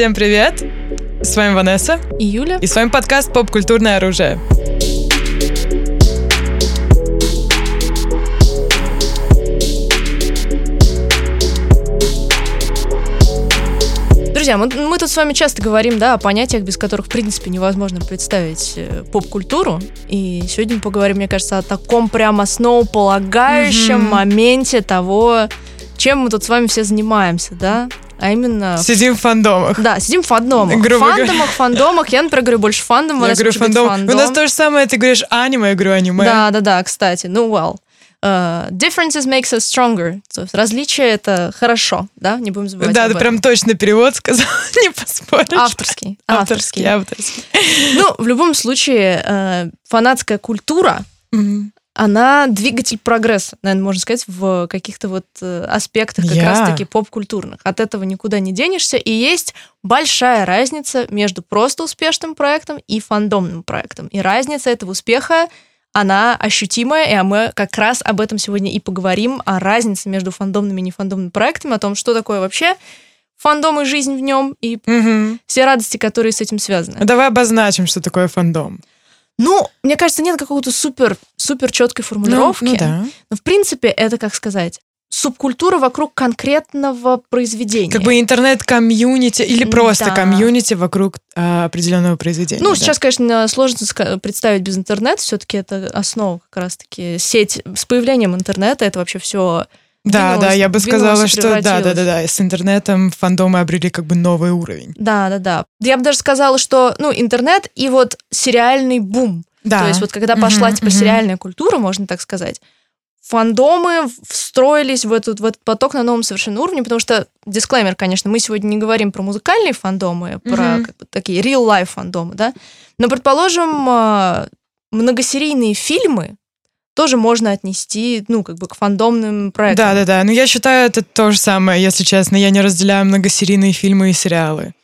Всем привет! С вами Ванесса. И Юля. И с вами подкаст «Поп-культурное оружие». Друзья, мы, мы тут с вами часто говорим, да, о понятиях, без которых, в принципе, невозможно представить э, поп-культуру. И сегодня мы поговорим, мне кажется, о таком прям основополагающем mm-hmm. моменте того, чем мы тут с вами все занимаемся, да? А именно... Сидим в фандомах. Да, сидим в фандомах. Грубо фандомах, фандомах. Я, например, говорю больше фандом. Я говорю фандом. фандом. У нас то же самое, ты говоришь аниме, я говорю аниме. Да, да, да, кстати. Ну, well. Uh, differences makes us stronger. То есть различие это хорошо, да, не будем забывать. Да, ты прям точно перевод сказал, не поспоришь. Авторский. Авторский, авторский. Ну, в любом случае, э, фанатская культура, она двигатель прогресса, наверное, можно сказать, в каких-то вот э, аспектах как yeah. раз-таки поп-культурных. От этого никуда не денешься. И есть большая разница между просто успешным проектом и фандомным проектом. И разница этого успеха она ощутимая, и мы как раз об этом сегодня и поговорим, о разнице между фандомными и нефандомными проектами, о том, что такое вообще фандом и жизнь в нем, и угу. все радости, которые с этим связаны. Давай обозначим, что такое фандом. Ну, мне кажется, нет какого-то супер, супер четкой формулировки. Ну, ну да. Но, в принципе, это, как сказать, субкультура вокруг конкретного произведения. Как бы интернет-комьюнити или просто да. комьюнити вокруг а, определенного произведения. Ну, да? сейчас, конечно, сложно представить без интернета, все-таки это основа как раз-таки сеть с появлением интернета, это вообще все да, да, я бы сказала, что да, да, да, да, с интернетом фандомы обрели как бы новый уровень. Да, да, да. Я бы даже сказала, что, ну, интернет и вот сериальный бум. Да. То есть вот когда пошла угу, типа угу. сериальная культура, можно так сказать, фандомы встроились в этот, в этот поток на новом совершенно уровне, потому что, дисклеймер, конечно, мы сегодня не говорим про музыкальные фандомы, mm-hmm. про как бы, такие real-life фандомы, да, но, предположим, а, многосерийные фильмы тоже можно отнести, ну, как бы к фандомным проектам. Да-да-да, но я считаю, это то же самое, если честно, я не разделяю многосерийные фильмы и сериалы.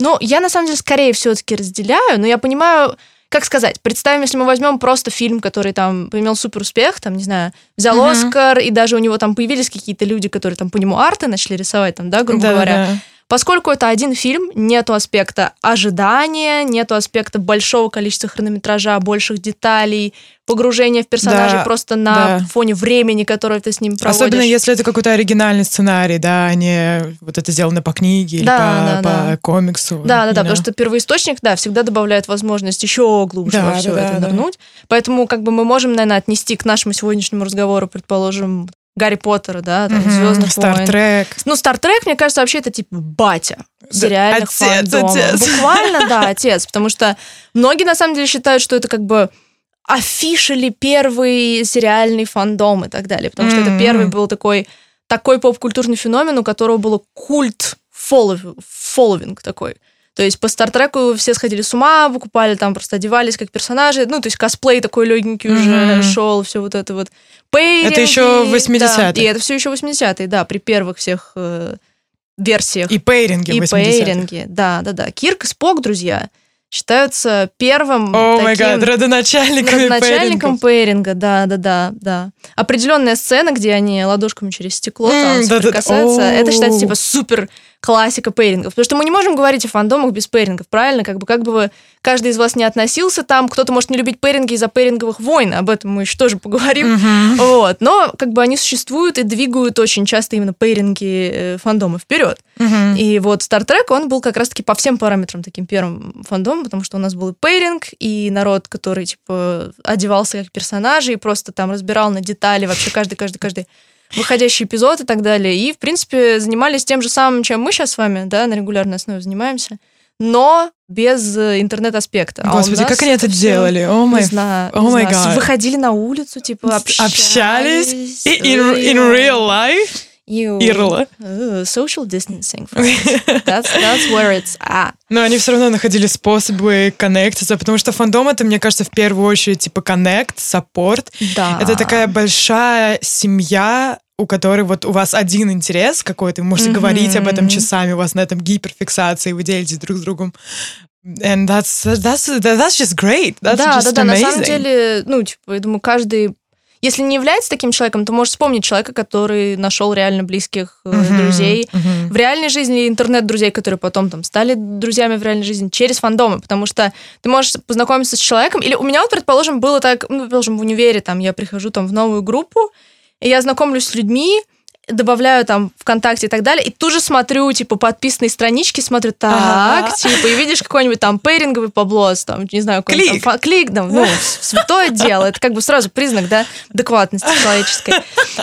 Ну, я, на самом деле, скорее все-таки разделяю, но я понимаю, как сказать, представим, если мы возьмем просто фильм, который там имел супер успех, там, не знаю, взял uh-huh. Оскар, и даже у него там появились какие-то люди, которые там по нему арты начали рисовать, там, да, грубо да, говоря. Да. Поскольку это один фильм, нету аспекта ожидания, нету аспекта большого количества хронометража, больших деталей, погружения в персонажей да, просто на да. фоне времени, которое ты с ним проводишь. Особенно если это какой-то оригинальный сценарий, да, а не вот это сделано по книге или да, по, да, по да. комиксу. Да, да, да, потому что первоисточник, да, всегда добавляет возможность еще глубже да, во все да, это да, нырнуть. Да. Поэтому как бы мы можем, наверное, отнести к нашему сегодняшнему разговору, предположим, Гарри Поттера, да, там, mm-hmm, Звездных Стартрек. Ну, Стартрек, мне кажется, вообще это типа батя сериальных да, отец. Отец. Буквально, да, отец. Потому что многие на самом деле считают, что это как бы афишили первый сериальный фандом и так далее. Потому mm-hmm. что это первый был такой, такой поп-культурный феномен, у которого был культ фолловинг такой. То есть по Стартреку все сходили с ума, выкупали там, просто одевались как персонажи. Ну, то есть косплей такой легенький mm-hmm. уже шел, все вот это вот. Пейринги, это еще 80-е. Да, и это все еще 80-е, да, при первых всех э, версиях. И пейринги И пейринги, да, да, да. Кирк и Спок, друзья, считаются первым О май гад, родоначальником родоначальником пейринга, да, да, да, да. Определенная сцена, где они ладошками через стекло mm, там да, да, да. это считается типа супер классика пейрингов. Потому что мы не можем говорить о фандомах без пейрингов, правильно? Как бы, как бы вы, каждый из вас не относился там, кто-то может не любить пейринги из-за пейринговых войн, об этом мы еще тоже поговорим. Mm-hmm. Вот. Но как бы они существуют и двигают очень часто именно пейринги э, фандома вперед. Mm-hmm. И вот Star Trek, он был как раз-таки по всем параметрам таким первым фандомом, потому что у нас был и пейринг, и народ, который, типа, одевался как персонажи и просто там разбирал на детали вообще каждый, каждый, каждый выходящий эпизод и так далее. И, в принципе, занимались тем же самым, чем мы сейчас с вами, да, на регулярной основе занимаемся, но без э, интернет-аспекта. А Господи, а как они это делали? О май О май гад. Выходили на улицу, типа, общались. Общались? In, in real life? You, Ирла. Social distancing, that's, that's where it's at. Но они все равно находили способы коннектиться, потому что фандом это, мне кажется, в первую очередь типа коннект, саппорт. Да. Это такая большая семья, у которой вот у вас один интерес какой-то, вы можете mm-hmm. говорить об этом часами, у вас на этом гиперфиксация, и вы делитесь друг с другом. And that's, that's, that's just great. That's да, just да, да, на самом деле, ну, типа, я думаю, каждый если не является таким человеком, то можешь вспомнить человека, который нашел реально близких uh-huh, друзей uh-huh. в реальной жизни, интернет-друзей, которые потом там стали друзьями в реальной жизни через фандомы, потому что ты можешь познакомиться с человеком, или у меня вот, предположим, было так, ну, предположим, в универе, там, я прихожу там в новую группу, и я знакомлюсь с людьми, добавляю там ВКонтакте и так далее, и тут же смотрю, типа, подписанные странички, смотрю, так, ага. типа, и видишь какой-нибудь там пейринговый поблос, там, не знаю, клик, там, клик, там, ну, святое дело, это как бы сразу признак, да, адекватности человеческой.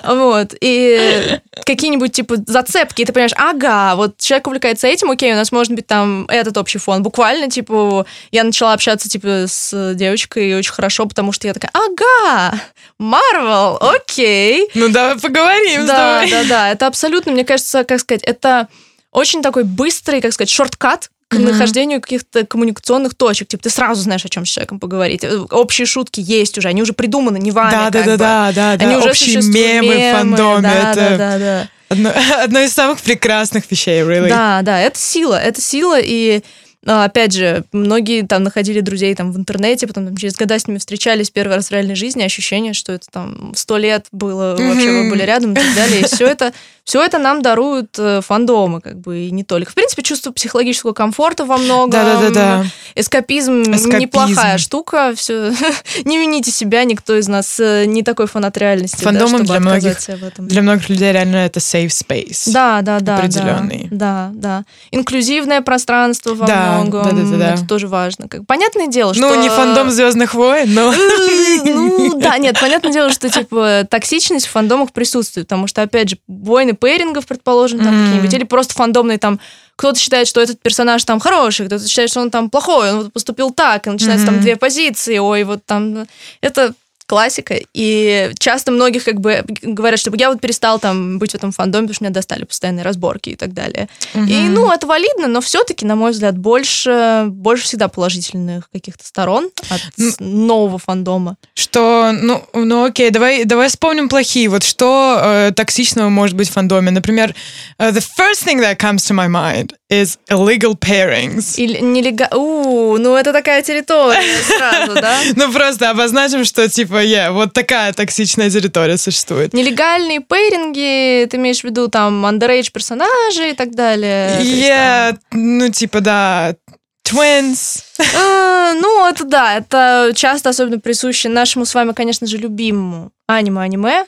Вот, и какие-нибудь, типа, зацепки, и ты понимаешь, ага, вот человек увлекается этим, окей, у нас может быть там этот общий фон. Буквально, типа, я начала общаться, типа, с девочкой очень хорошо, потому что я такая, ага, Марвел, окей. Ну, давай поговорим да, с тобой. Да, да, да, это абсолютно, мне кажется, как сказать, это очень такой быстрый, как сказать, шорткат к mm-hmm. нахождению каких-то коммуникационных точек. Типа ты сразу знаешь, о чем с человеком поговорить. Общие шутки есть уже, они уже придуманы, не вами. Да, да, да, да, да, Они да. уже Общие мемы, мемы фандоме. Да, это да, да, да. Одно, одно из самых прекрасных вещей, really. Да, да, это сила, это сила, и опять же, многие там находили друзей там в интернете, потом там, через года с ними встречались первый раз в реальной жизни, ощущение, что это там сто лет было, вообще вы были рядом и так далее. И все это все это нам даруют э, фандомы, как бы, и не только. В принципе, чувство психологического комфорта во многом. Да-да-да. Эскапизм, Эскапизм неплохая штука. Все. не вините себя, никто из нас э, не такой фанат реальности. Фандомом да, для многих, для многих людей реально это safe space. Да, да, да. Определенный. Да, да. да. Инклюзивное пространство во да, многом. Да, да, да, да. Это тоже важно. Как, понятное дело, что... Ну, не фандом Звездных войн, но... ну, да, нет, понятное дело, что, типа, токсичность в фандомах присутствует, потому что, опять же, войны пейрингов, предположим, там какие-нибудь, или просто фандомные там кто-то считает, что этот персонаж там хороший, кто-то считает, что он там плохой, он вот поступил так, и начинается mm-hmm. там две позиции, ой, вот там это классика, и часто многих как бы говорят, что я вот перестал там быть в этом фандоме, потому что меня достали постоянные разборки и так далее. Угу. И, ну, это валидно, но все-таки, на мой взгляд, больше, больше всегда положительных каких-то сторон от ну, нового фандома. Что, ну, ну окей, давай, давай вспомним плохие. Вот что э, токсичного может быть в фандоме? Например, uh, the first thing that comes to my mind is illegal pairings. Или нелега... У, ну это такая территория сразу, да? Ну просто обозначим, что типа, yeah, вот такая токсичная территория существует. Нелегальные пейринги, ты имеешь в виду там underage персонажи и так далее? Yeah, ну типа, да, Twins. А, ну, это да, это часто особенно присуще нашему с вами, конечно же, любимому аниме-аниме.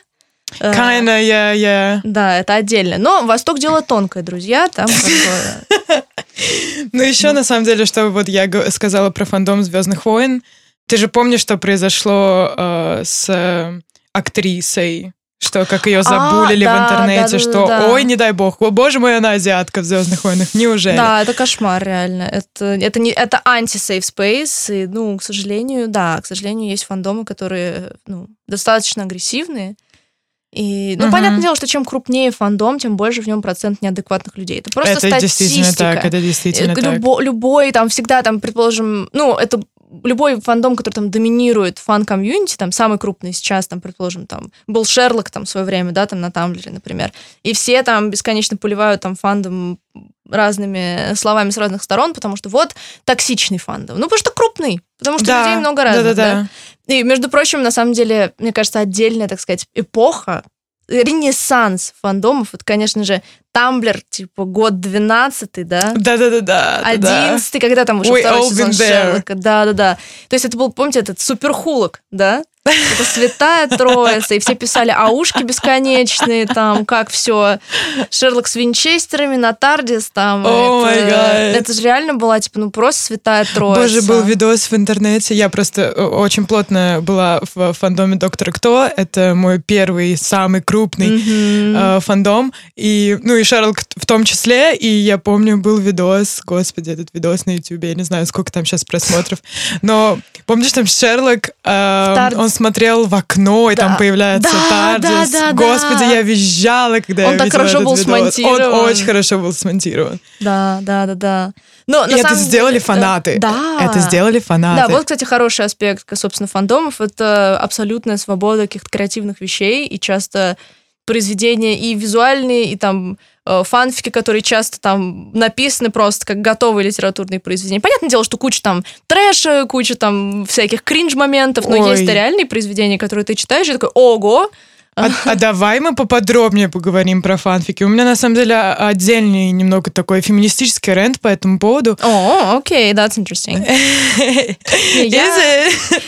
Э, Kinda, yeah, yeah. Да, это отдельно. Но Восток дело тонкое, друзья. Там Ну, еще на самом деле, что вот я сказала про фандом Звездных войн. Ты же помнишь, что произошло э, с актрисой? Что как ее а, забулили а, в интернете, да, да, что да. ой, не дай бог, о, боже мой, она азиатка в Звездных войнах, неужели? Да, это кошмар, реально. Это, это, не, это анти-сейф спейс. И, ну, к сожалению, да, к сожалению, есть фандомы, которые ну, достаточно агрессивные. И, ну, угу. понятное дело, что чем крупнее фандом, тем больше в нем процент неадекватных людей. Это просто это статистика. Действительно так, это действительно Любо, так. Любой, там, всегда, там, предположим, ну, это любой фандом, который там доминирует фан-комьюнити, там самый крупный сейчас, там, предположим, там был Шерлок там в свое время, да, там на Тамблере, например, и все там бесконечно поливают там фандом разными словами с разных сторон, потому что вот токсичный фандом. Ну, потому что крупный, потому что да, людей много разных. Да, да, да. И, между прочим, на самом деле, мне кажется, отдельная, так сказать, эпоха ренессанс фандомов. Вот, конечно же, Тамблер, типа, год 12 да? Да-да-да-да. 11 когда там уже второй сезон Шерлока. Да-да-да. То есть это был, помните, этот суперхулок, да? Это святая троица, и все писали аушки бесконечные, там, как все. Шерлок с винчестерами на Тардис, там. Oh это, это же реально была, типа, ну, просто святая троица. Боже, был видос в интернете, я просто э, очень плотно была в фандоме Доктора Кто, это мой первый, самый крупный mm-hmm. э, фандом, и, ну, и Шерлок в том числе, и я помню, был видос, господи, этот видос на YouTube, я не знаю, сколько там сейчас просмотров, но помнишь, там Шерлок, э, он смотрел в окно, и да. там появляется да, Тардис. Да, да, Господи, да. я визжала, когда он я так хорошо был видос. смонтирован. Он очень хорошо был смонтирован. Да, да, да, да. Но, и это сделали деле, фанаты. Да. Это сделали фанаты. Да, вот, кстати, хороший аспект, собственно, фандомов. Это абсолютная свобода каких-то креативных вещей, и часто произведения и визуальные, и там э, фанфики, которые часто там написаны просто как готовые литературные произведения. Понятное дело, что куча там трэша, куча там всяких кринж-моментов, но Ой. есть реальные произведения, которые ты читаешь, и такой, ого, а, а давай мы поподробнее поговорим про фанфики. У меня на самом деле отдельный немного такой феминистический рент по этому поводу. О, окей, that's interesting.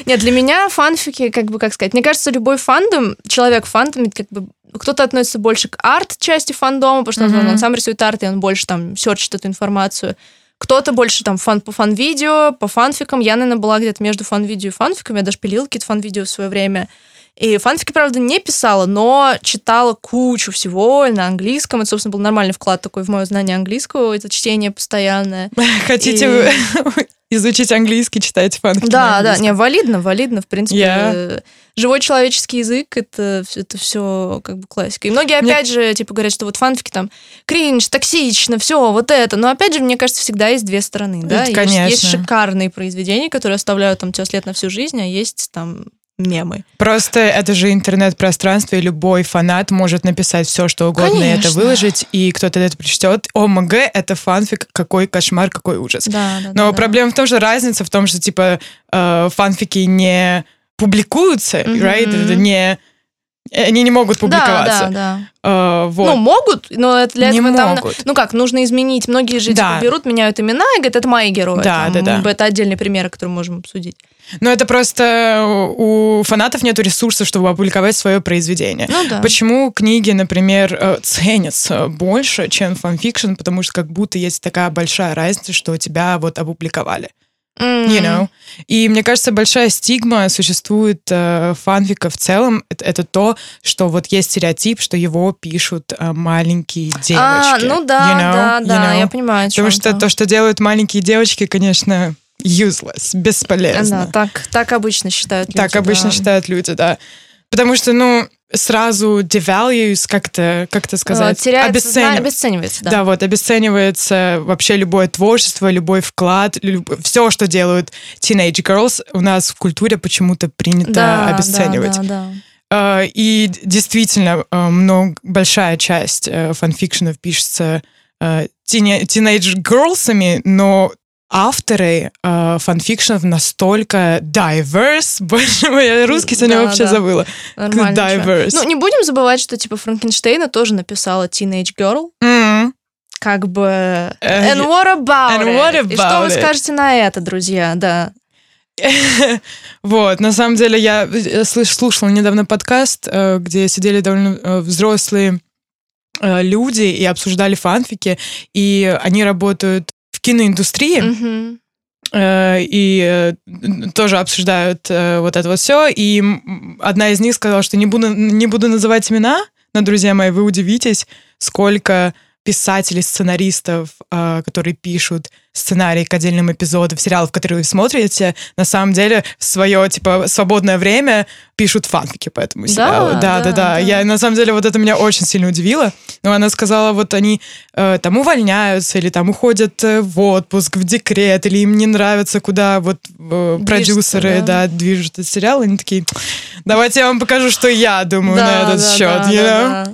Нет, для меня фанфики, как бы, как сказать, мне кажется, любой фандом, человек фандом, как бы кто-то относится больше к арт-части фандома, потому что он сам рисует арт, и он больше там серчит эту информацию. Кто-то больше там фан по фан-видео, по фанфикам. Я, наверное, была где-то между фан-видео и фанфиками. Я даже пилила какие-то фан-видео в свое время. И фанфики, правда, не писала, но читала кучу всего на английском. Это, собственно, был нормальный вклад такой в мое знание английского, это чтение постоянное. Хотите и... изучить английский, читать фанфики Да, да, не, валидно, валидно, в принципе. Yeah. Живой человеческий язык, это, это все как бы классика. И многие, опять мне... же, типа говорят, что вот фанфики там кринж, токсично, все, вот это. Но, опять же, мне кажется, всегда есть две стороны, да? Это, конечно. Есть, есть шикарные произведения, которые оставляют там тебя след на всю жизнь, а есть там мемы. Просто это же интернет-пространство, и любой фанат может написать все, что угодно, Конечно. и это выложить, и кто-то это прочтет. ОМГ — это фанфик, какой кошмар, какой ужас. Да, да, Но да, проблема да. в том, что разница в том, что, типа, э, фанфики не публикуются, mm-hmm. right? Это не они не могут публиковаться. Да, да, да. Uh, вот. Ну, могут, но для не этого могут. там... Ну как, нужно изменить. Многие же да. типа, берут, меняют имена и говорят, это мои герои. Да, там, да, да. Это отдельный пример, который можем обсудить. Но это просто у фанатов нет ресурсов, чтобы опубликовать свое произведение. Ну, да. Почему книги, например, э, ценятся больше, чем fanfiction? Потому что как будто есть такая большая разница, что тебя вот опубликовали. Mm-hmm. You know? И мне кажется, большая стигма существует э, фанфика в целом. Это, это то, что вот есть стереотип, что его пишут э, маленькие девочки. А, ну да, you know? да, да, you know? я понимаю. Потому что то, что делают маленькие девочки, конечно, useless, бесполезно. Да, так, так обычно считают люди. Так обычно да. считают люди, да. Потому что, ну, сразу devalues, как-то, как то сказать, Теряется, обесценив... обесценивается. Да. да, вот, обесценивается вообще любое творчество, любой вклад, люб... все, что делают teenage girls, у нас в культуре почему-то принято да, обесценивать. Да, да, да. И действительно, uh, много, большая часть uh, фанфикшенов пишется teenage girlsами, но авторы э, фанфикшенов настолько diverse. Боже мой, я русский сегодня да, вообще да. забыла. Нормально. Diverse. Ну, не будем забывать, что типа Франкенштейна тоже написала Teenage Girl. Mm-hmm. Как бы... Uh, and what about and it? What about И что it? вы скажете на это, друзья? Да. вот, на самом деле я э, слушала недавно подкаст, э, где сидели довольно взрослые люди и обсуждали фанфики, и они работают киноиндустрии. Mm-hmm. И э, тоже обсуждают э, вот это вот все. И одна из них сказала, что не буду, не буду называть имена, но, друзья мои, вы удивитесь, сколько писателей, сценаристов, э, которые пишут сценарий к отдельным эпизодам сериалов, которые вы смотрите, на самом деле в свое, типа, свободное время пишут фанфики по этому сериалу. Да, да, да. да. да. Я, на самом деле, вот это меня очень сильно удивило. Но она сказала, вот они э, там увольняются, или там уходят э, в отпуск, в декрет, или им не нравится, куда вот э, продюсеры, да. да, движут этот сериал, они такие, давайте я вам покажу, что я думаю да, на этот да, счет, да, you know? да, да.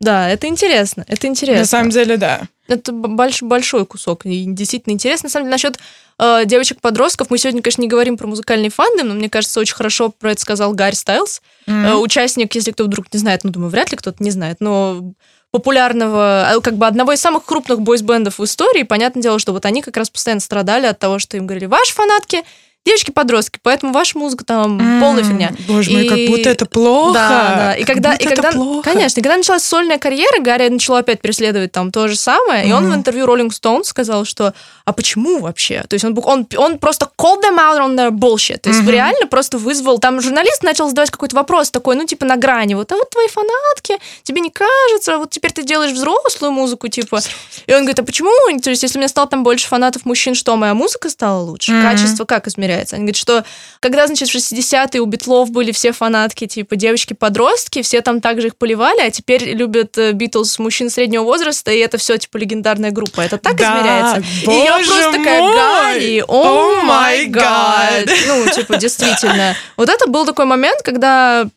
Да, это интересно, это интересно. На самом деле, да. Это больш, большой кусок, и действительно интересно. На самом деле, насчет э, девочек-подростков, мы сегодня, конечно, не говорим про музыкальный фандом, но мне кажется, очень хорошо про это сказал Гарри Стайлз, mm-hmm. э, участник, если кто вдруг не знает, ну, думаю, вряд ли кто-то не знает, но популярного, э, как бы одного из самых крупных бойсбендов в истории, понятное дело, что вот они как раз постоянно страдали от того, что им говорили, ваши фанатки девочки-подростки, поэтому ваша музыка там mm, полная фигня. Боже мой, и... как будто это плохо. Да, да. И когда, и когда, плохо. конечно, и когда началась сольная карьера, Гарри начал опять преследовать там то же самое, mm. и он в интервью Rolling Stone сказал, что а почему вообще? То есть он, он, он просто called them out on their bullshit. То есть mm-hmm. реально просто вызвал, там журналист начал задавать какой-то вопрос такой, ну типа на грани, вот, а вот твои фанатки, тебе не кажется, вот теперь ты делаешь взрослую музыку, типа. И он говорит, а почему? То есть если у меня стало там больше фанатов мужчин, что моя музыка стала лучше? Mm-hmm. Качество как измеряется? Они говорят, что когда, значит, в 60-е у Битлов были все фанатки, типа девочки-подростки, все там также их поливали, а теперь любят Битлз мужчин среднего возраста, и это все типа легендарная группа. Это так да, измеряется? Боже и я просто мой! такая, Гарри, о май гад. Ну, типа, действительно. Вот это был такой момент, когда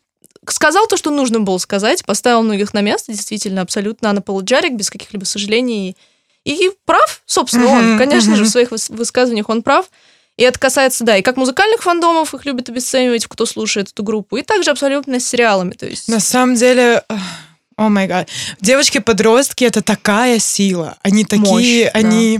сказал то, что нужно было сказать, поставил многих на место, действительно, абсолютно анаполоджарик, без каких-либо сожалений. И прав, собственно, он, конечно же, в своих высказываниях он прав. И это касается, да, и как музыкальных фандомов, их любят обесценивать, кто слушает эту группу, и также абсолютно с сериалами. То есть... На самом деле, о май гад, девочки-подростки — это такая сила. Они такие, Мощь, они...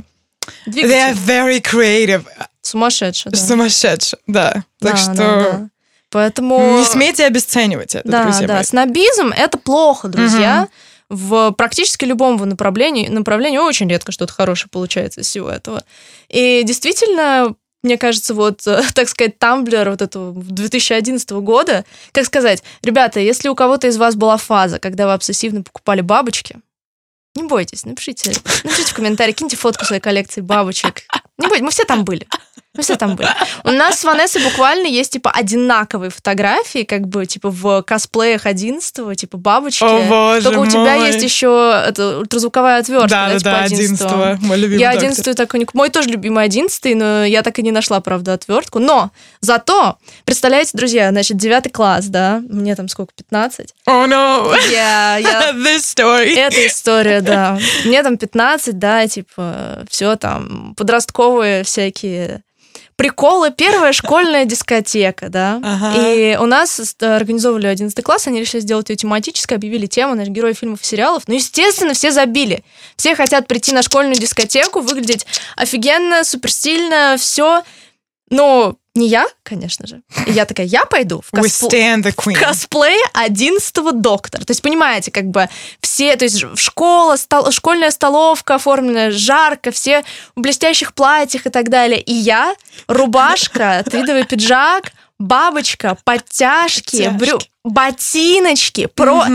Да. They are very creative. Сумасшедшие, да. Сумасшедшие, да. Так да, что... Да, да. Поэтому... Не смейте обесценивать это, да, друзья Да, мои. снобизм — это плохо, друзья. Угу. В практически любом направлении, направлении очень редко что-то хорошее получается из всего этого. И действительно, мне кажется, вот, так сказать, Тамблер вот этого 2011 года, как сказать, ребята, если у кого-то из вас была фаза, когда вы обсессивно покупали бабочки, не бойтесь, напишите, напишите в комментарии, киньте фотку своей коллекции бабочек. Не бойтесь, мы все там были. Мы все там были. У нас с Ванессой буквально есть, типа, одинаковые фотографии, как бы, типа, в косплеях 11 типа, бабочки. О, боже Только у тебя есть еще это, ультразвуковая отвертка, да, да, да, типа, 11 мой любимый Я 11 так и не... Мой тоже любимый 11 но я так и не нашла, правда, отвертку. Но зато, представляете, друзья, значит, 9 класс, да, мне там сколько, 15? Oh, no! Я, я... This story. Эта история, да. Мне там 15, да, типа, все там, подростковые всякие приколы, первая школьная дискотека, да. Ага. И у нас организовывали 11 класс, они решили сделать ее тематической, объявили тему, наш герой фильмов и сериалов. Ну, естественно, все забили. Все хотят прийти на школьную дискотеку, выглядеть офигенно, супер стильно, все. Но не я, конечно же. И я такая, я пойду в, косп... в косплее 11 доктора. То есть, понимаете, как бы все, то есть школа, стол... школьная столовка оформлена жарко, все в блестящих платьях и так далее. И я, рубашка, твидовый пиджак, бабочка, подтяжки, брю... ботиночки, про...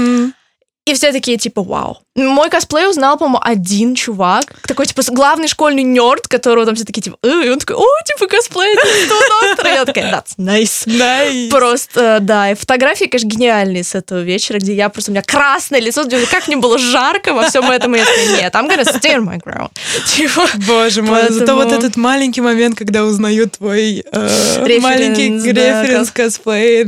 И все такие, типа, вау. Мой косплей узнал, по-моему, один чувак. Такой, типа, главный школьный нерд, которого там все такие, типа, и он такой, о, типа, косплей доктора. Я такая, that's nice. Nice. Просто, да. И фотографии, конечно, гениальные с этого вечера, где я просто, у меня красное лицо, как мне было жарко во всем этом. И я такая, нет, I'm gonna stay on my ground. Типа, Боже мой, поэтому... зато вот этот маленький момент, когда узнают твой э, маленький референс косплей.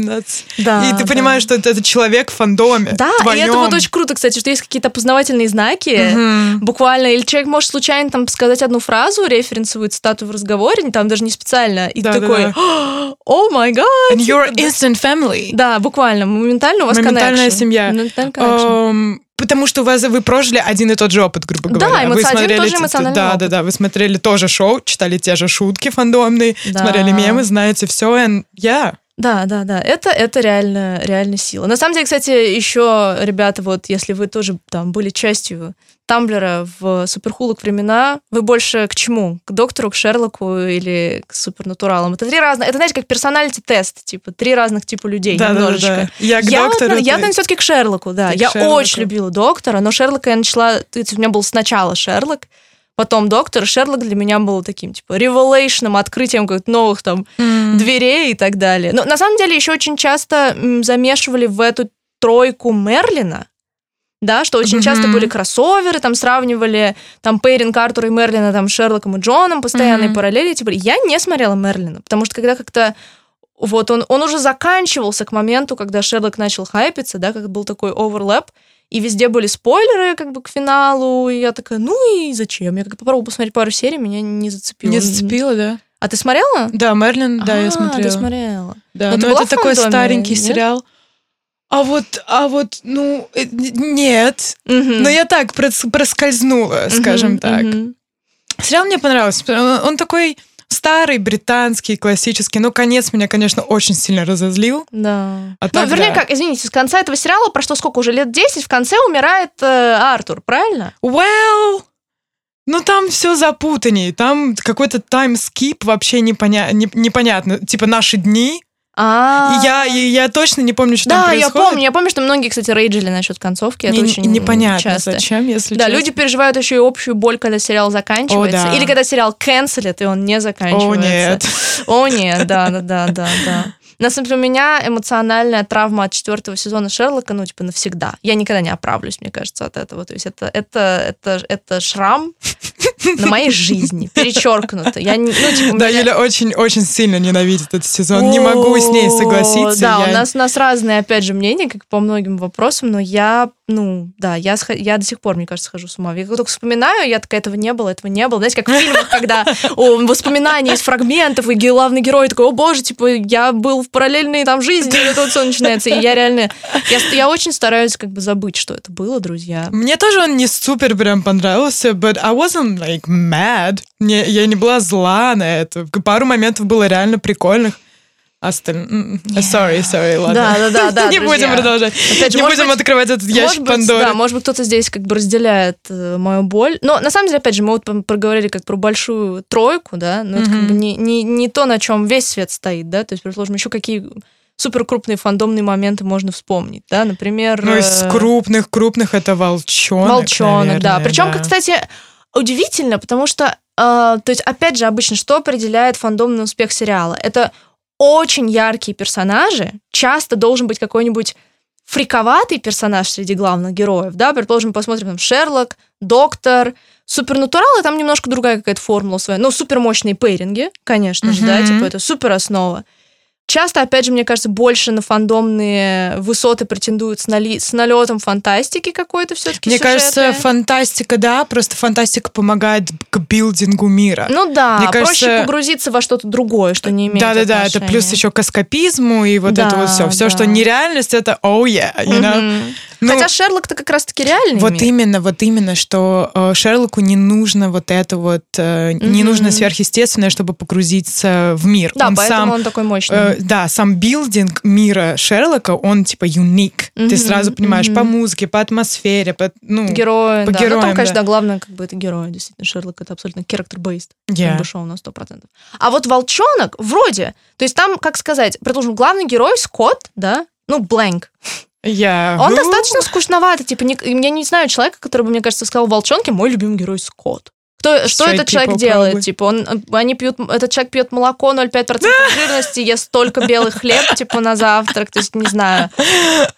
Да, и ты понимаешь, что это, человек в фандоме. Да, и это вот очень круто, кстати, что есть какие-то опознавательные знаки, угу. буквально, или человек может случайно там сказать одну фразу, референсовую цитату в разговоре, там даже не специально, и да, такой, о май гад! And you're instant family. Да, буквально, моментально у вас Моментальная connection. семья. Um, потому что у вас вы прожили один и тот же опыт, грубо говоря. Да, вы смотрели тоже эмоциональный Да, опыт. да, да. Вы смотрели тоже шоу, читали те же шутки фандомные, да. смотрели мемы, знаете все, and yeah. Да, да, да. Это, это реально, реально сила. На самом деле, кстати, еще, ребята, вот если вы тоже там были частью Тамблера в суперхулок времена, вы больше к чему? К доктору, к Шерлоку или к супернатуралам? Это три разных, это, знаете, как персоналити тест, типа, три разных типа людей да, немножечко. Да, да, да. Я к я, доктору. Я, наверное, все-таки к Шерлоку, да. Ты я очень любила доктора, но Шерлока я начала, у меня был сначала Шерлок, Потом доктор Шерлок для меня был таким, типа, револейшном, открытием каких-то новых там mm. дверей и так далее. Но на самом деле еще очень часто замешивали в эту тройку Мерлина, да, что очень mm-hmm. часто были кроссоверы, там сравнивали там Пейринг Артура и Мерлина там Шерлоком и Джоном, постоянные mm-hmm. параллели. Типа, я не смотрела Мерлина, потому что когда как-то вот он, он уже заканчивался к моменту, когда Шерлок начал хайпиться, да, как был такой оверлэп, и везде были спойлеры как бы к финалу, и я такая, ну и зачем? Я как попробовала посмотреть пару серий, меня не зацепило. Не зацепило, да? А ты смотрела? Да, Мерлин, да, а, я смотрела. ты смотрела. Да, но, но это такой старенький нет? сериал. А вот, а вот, ну, э, нет. Угу. Но я так проскользнула, скажем угу, так. Угу. Сериал мне понравился. Он, он такой старый, британский, классический. Ну, конец меня, конечно, очень сильно разозлил. Да. А ну, так, вернее, да. как, извините, с конца этого сериала прошло сколько уже, лет 10, в конце умирает э, Артур, правильно? Well... Ну, там все запутаннее. Там какой-то таймскип вообще непоня... непонятно. Типа наши дни, а я, я точно не помню, что да, там происходит. Да, я помню. Я помню, что многие, кстати, рейджили насчет концовки. Это не, очень непонятно, часто. зачем, если Да, честно. люди переживают еще и общую боль, когда сериал заканчивается. О, да. Или когда сериал канцелят, и он не заканчивается. О, нет. О, нет, да, да, да, да, да. На самом деле, у меня эмоциональная травма от четвертого сезона Шерлока, ну, типа, навсегда. Я никогда не оправлюсь, мне кажется, от этого. То есть это, это, это, это шрам, на моей жизни. Перечеркнуто. Я, ну, типа, да, меня... Юля очень-очень сильно ненавидит этот сезон. Не могу с ней согласиться. Да, у нас, у нас разные, опять же, мнения, как по многим вопросам, но я, ну, да, я, я до сих пор, мне кажется, схожу с ума. Я только вспоминаю, я такая, этого не было, этого не было. Знаете, как в фильмах, когда воспоминания из фрагментов, и главный герой такой, о боже, типа, я был в параллельной там жизни, и тут все начинается. И я реально, я, я очень стараюсь как бы забыть, что это было, друзья. Мне тоже он не супер прям понравился, but I wasn't like mad. Не, я не была зла на это. Пару моментов было реально прикольных. Остальные... Yeah. Sorry, sorry, ладно. Да, да, да, да. Не будем продолжать. Опять же, не будем быть, открывать этот ящик быть, Пандоры. Да, может быть, кто-то здесь как бы разделяет э, мою боль. Но на самом деле, опять же, мы вот проговорили как про большую тройку, да, но mm-hmm. это как бы не, не, не то, на чем весь свет стоит, да, то есть, предположим, еще какие супер крупные фандомные моменты можно вспомнить, да, например... Ну, из э, крупных-крупных это Волчонок, Волчонок, наверное, да. Причем, да. кстати, удивительно, потому что, э, то есть, опять же, обычно что определяет фандомный успех сериала? Это очень яркие персонажи, часто должен быть какой-нибудь фриковатый персонаж среди главных героев, да, предположим, посмотрим там Шерлок, Доктор, Супернатурал, и там немножко другая какая-то формула своя, но супермощные пейринги, конечно же, mm-hmm. да, типа это супер основа. Часто, опять же, мне кажется, больше на фандомные высоты претендуют с, нали... с налетом фантастики какой-то все-таки Мне сюжеты. кажется, фантастика, да, просто фантастика помогает к билдингу мира. Ну да, мне проще кажется... погрузиться во что-то другое, что не имеет Да-да-да, это плюс еще к эскапизму и вот да, это вот все. Все, да. что нереальность, это oh yeah, you know? Mm-hmm. Ну, Хотя Шерлок-то как раз-таки реальный Вот мир. именно, вот именно, что э, Шерлоку не нужно вот это вот, э, mm-hmm. не нужно сверхъестественное, чтобы погрузиться в мир. Да, он поэтому сам, он такой мощный. Э, да, сам билдинг мира Шерлока, он типа юник. Mm-hmm. Ты сразу понимаешь mm-hmm. по музыке, по атмосфере, по, ну, Герои, по да. героям. Ну, там, конечно, да. главное, как бы это герой, действительно, Шерлок это абсолютно character-based. Yeah. Как бы шоу на 100%. А вот Волчонок вроде, то есть там, как сказать, предположим, главный герой Скотт, да, ну, blank. Я... Он достаточно скучноватый, типа, не, я не знаю человека, который бы, мне кажется, сказал Волчонке, мой любимый герой Скотт. Кто, что этот человек делает? Типа, он, они пьют, этот человек пьет молоко 0,5% жирности, ест столько белый хлеб, типа, на завтрак, то есть, не знаю,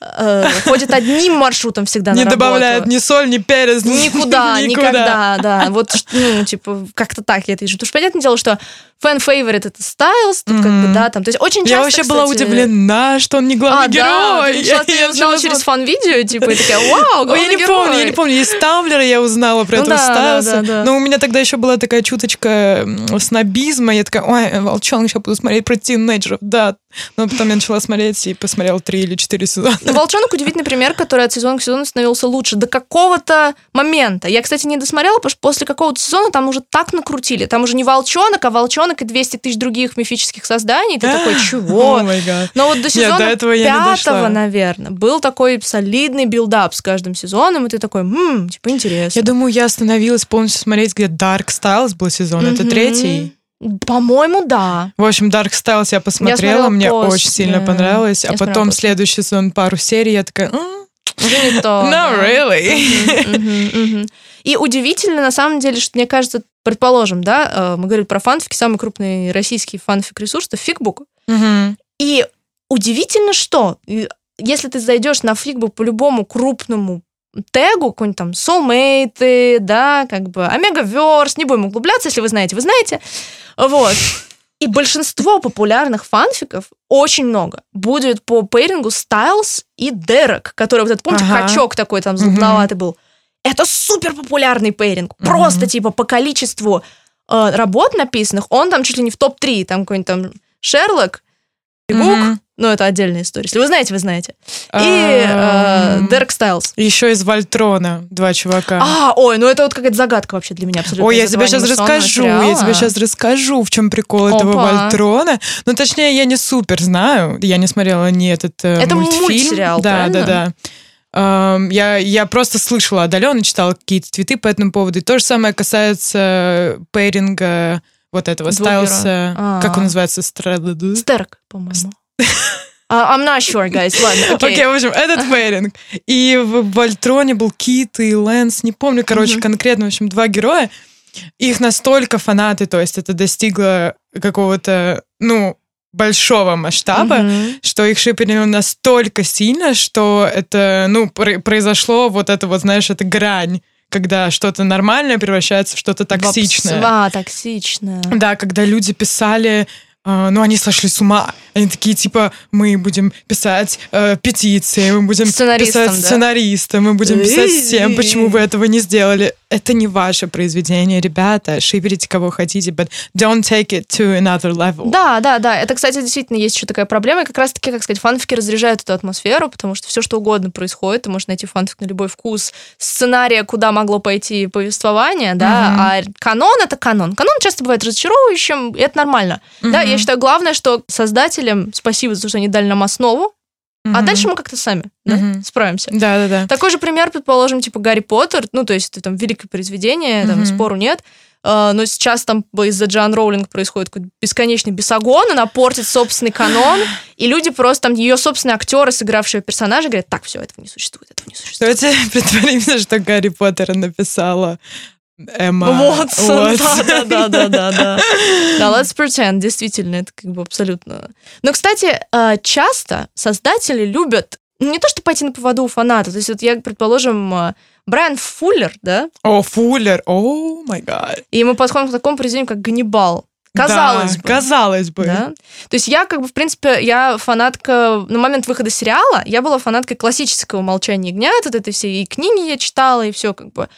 э, ходит одним маршрутом всегда Не добавляет ни соль, ни перец. Никуда, никогда, да. Вот, ну, типа, как-то так я это вижу. Потому что, понятное дело, что fan-favorite это Стайлз, тут mm-hmm. как бы, да, там, то есть очень часто, Я вообще кстати... была удивлена, что он не главный а, герой. Да, ты, я, узнала через фан-видео, типа, и такая, вау, главный я не герой. помню, я не помню, из Тамблера я узнала про ну, этого да, Стайлза, да, да, да. но у меня тогда еще была такая чуточка снобизма, я такая, ой, волчонок, сейчас буду смотреть про тинейджеров, да, но потом я начала смотреть и посмотрела три или четыре сезона. Но «Волчонок» — удивительный пример, который от сезона к сезону становился лучше. До какого-то момента. Я, кстати, не досмотрела, потому что после какого-то сезона там уже так накрутили. Там уже не «Волчонок», а «Волчонок» и 200 тысяч других мифических созданий. Ты такой, чего? Oh Но вот до сезона Нет, до пятого, наверное, был такой солидный build-up с каждым сезоном, и ты такой, ммм, типа, интересно. Я думаю, я остановилась полностью смотреть, где Dark Stiles был сезон. Mm-hmm. Это третий. По-моему, да. В общем, Dark Styles я посмотрела, я мне пост, очень сильно понравилось. Я а потом следующий сезон, пару серий, я такая... Уже не то. No, да. really. И удивительно, на самом деле, что мне кажется, предположим, да, э, мы говорили про фанфики, самый крупный российский фанфик-ресурс — это Фикбук. И удивительно, что если ты зайдешь на Фикбук по любому крупному тегу, какой-нибудь там soulmate, да, как бы омегаверс, не будем углубляться, если вы знаете, вы знаете. Вот. И большинство популярных фанфиков, очень много, будет по пейрингу Стайлз и Дерек, который вот этот, помните, ага. качок такой там золотоватый был. Это супер популярный пейринг. Угу. Просто типа по количеству э, работ написанных, он там чуть ли не в топ-3, там какой-нибудь там Шерлок, Гук, угу. Ну, это отдельная история. Если вы знаете, вы знаете. И э, Дерек Стайлз. Еще из Вольтрона два чувака. А, ой, ну это вот какая-то загадка вообще для меня абсолютно. Ой, я тебе сейчас расскажу, я тебе сейчас расскажу, в чем прикол этого Вольтрона. Ну, точнее, я не супер знаю, я не смотрела ни этот э, это мультфильм. Да, да, да. Um, я, я просто слышала отдаленно, читала какие-то твиты по этому поводу. И то же самое касается пейринга вот этого Стайлса. А. Как он называется? Стерк, по-моему. Uh, I'm not sure, guys. Ладно, окей. Okay. okay, в общем, этот пейринг. И в Вольтроне был Кит и Лэнс, не помню, короче, mm-hmm. конкретно, в общем, два героя. Их настолько фанаты, то есть это достигло какого-то, ну, большого масштаба, mm-hmm. что их шиперили настолько сильно, что это, ну, произошло вот это вот, знаешь, это грань когда что-то нормальное превращается в что-то токсичное. А, токсичное. Да, когда люди писали Uh, ну, они сошли с ума. Они такие, типа, мы будем писать э, петиции, мы будем писать да? сценаристам, мы будем писать всем, почему вы этого не сделали это не ваше произведение, ребята. Шиперите кого хотите, but don't take it to another level. Да, да, да. Это, кстати, действительно есть еще такая проблема. И как раз-таки, как сказать, фанфики разряжают эту атмосферу, потому что все, что угодно происходит, ты можешь найти фанфик на любой вкус, сценария, куда могло пойти повествование, да, mm-hmm. а канон — это канон. Канон часто бывает разочаровывающим, и это нормально. Mm-hmm. Да, я считаю, главное, что создателям спасибо за то, что они дали нам основу, Mm-hmm. А дальше мы как-то сами да, mm-hmm. справимся. Да, да, да. Такой же пример, предположим, типа Гарри Поттер, ну, то есть это там великое произведение, mm-hmm. там спору нет. Uh, но сейчас там из-за Джоан Роулинг происходит какой-то бесконечный бесогон, она портит собственный канон, и люди просто там, ее собственные актеры, сыгравшие персонажа, говорят, так, все, этого не существует, этого не существует. Давайте притворимся, что Гарри Поттера написала Эмма Уотсон. Да, да, да, да, да. Да, let's pretend, действительно, это как бы абсолютно... Но, кстати, э, часто создатели любят не то, что пойти на поводу у фаната, то есть вот я, предположим, э, Брайан Фуллер, да? О, Фуллер, о май гад. И мы подходим к такому произведению, как Ганнибал. Казалось да, бы. Казалось бы. Да? То есть я, как бы, в принципе, я фанатка... На момент выхода сериала я была фанаткой классического «Молчания ягнят», вот этой всей и книги я читала, и все как бы.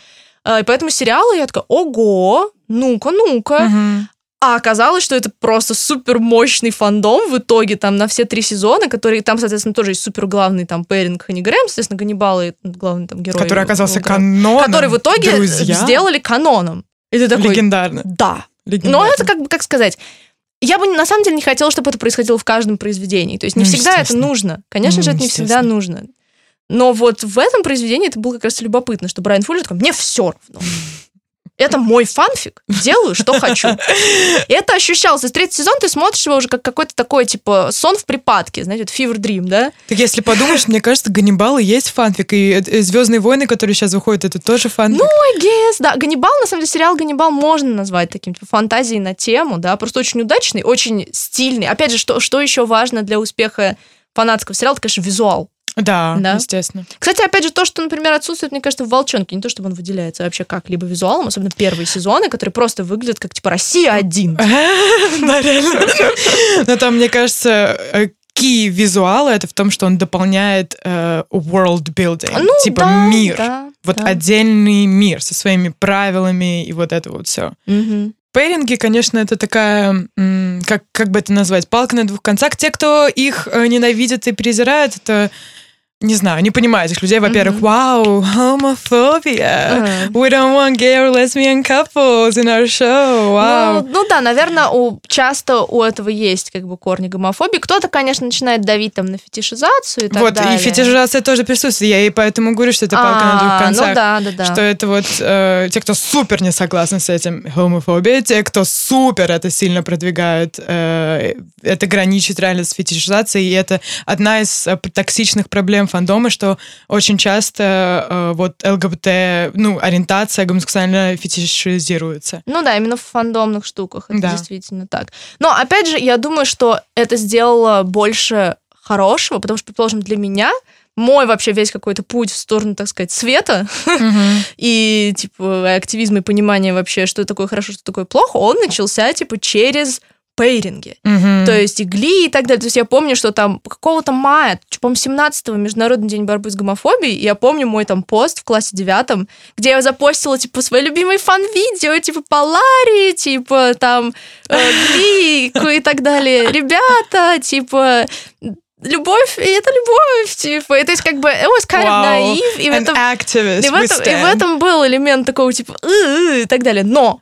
А, и поэтому сериалы я такая, ого, ну-ка, ну-ка. Угу. А оказалось, что это просто супер мощный фандом в итоге там на все три сезона, которые там, соответственно, тоже есть супер главный там Перинг Ханни Грэм, соответственно, Ганнибал и главный там герой. Который оказался каноном. Который в итоге друзья. сделали каноном. И ты такой... Легендарно. Да. Легендарно. Но это как бы, как сказать, я бы на самом деле не хотела, чтобы это происходило в каждом произведении. То есть не ну, всегда это нужно. Конечно ну, же, это не всегда нужно. Но вот в этом произведении это было как раз любопытно, что Брайан Фуллер такой, мне все равно. Это мой фанфик, делаю, что хочу. И это ощущалось. Из третий сезон ты смотришь его уже как какой-то такой, типа, сон в припадке, знаете, fever dream, да? Так если подумаешь, мне кажется, Ганнибал и есть фанфик, и Звездные войны, которые сейчас выходят, это тоже фанфик. Ну, I guess, да. Ганнибал, на самом деле, сериал Ганнибал можно назвать таким, типа, фантазией на тему, да, просто очень удачный, очень стильный. Опять же, что, что еще важно для успеха фанатского сериала, это, конечно, визуал. Да, да, естественно. Кстати, опять же, то, что, например, отсутствует, мне кажется, в «Волчонке», не то, чтобы он выделяется вообще как-либо визуалом, особенно первые сезоны, которые просто выглядят как, типа, «Россия-1». Да, реально. Но там, мне кажется, э, key визуала это в том, что он дополняет э, world building, ну, типа да, мир, да, вот да. отдельный мир со своими правилами и вот это вот все. Угу. Пейринги, конечно, это такая, как, как бы это назвать, палка на двух концах. Те, кто их э, ненавидит и презирает, это не знаю, не понимаю этих людей. Во-первых, вау, homophobia. We don't want gay or lesbian couples in our show. Wow. Ну, ну да, наверное, у, часто у этого есть как бы корни гомофобии. Кто-то, конечно, начинает давить там на фетишизацию и так вот, далее. и фетишизация тоже присутствует. Я и поэтому говорю, что это палка а, на двух концах. Ну да, да, да. Что это вот э, те, кто супер не согласны с этим гомофобией, те, кто супер это сильно продвигают, э, это граничит реально с фетишизацией, и это одна из э, токсичных проблем фандомы, что очень часто э, вот ЛГБТ, ну, ориентация гомосексуально фетишизируется. Ну да, именно в фандомных штуках это да. действительно так. Но опять же, я думаю, что это сделало больше хорошего, потому что, предположим, для меня мой вообще весь какой-то путь в сторону, так сказать, света и, типа, активизма и понимания вообще, что такое хорошо, что такое плохо, он начался, типа, через пейринги. Mm-hmm. То есть и Гли и так далее. То есть я помню, что там какого-то мая, по-моему, 17-го Международный день борьбы с гомофобией, я помню мой там пост в классе девятом, где я запостила, типа, свои любимые фан-видео, типа, Полари, типа, там, э, Гли и так далее. Ребята, типа, любовь, и это любовь, типа, и, то есть как бы it was kind wow. naive, и в, этом, и, в этом, и в этом был элемент такого типа и так далее, но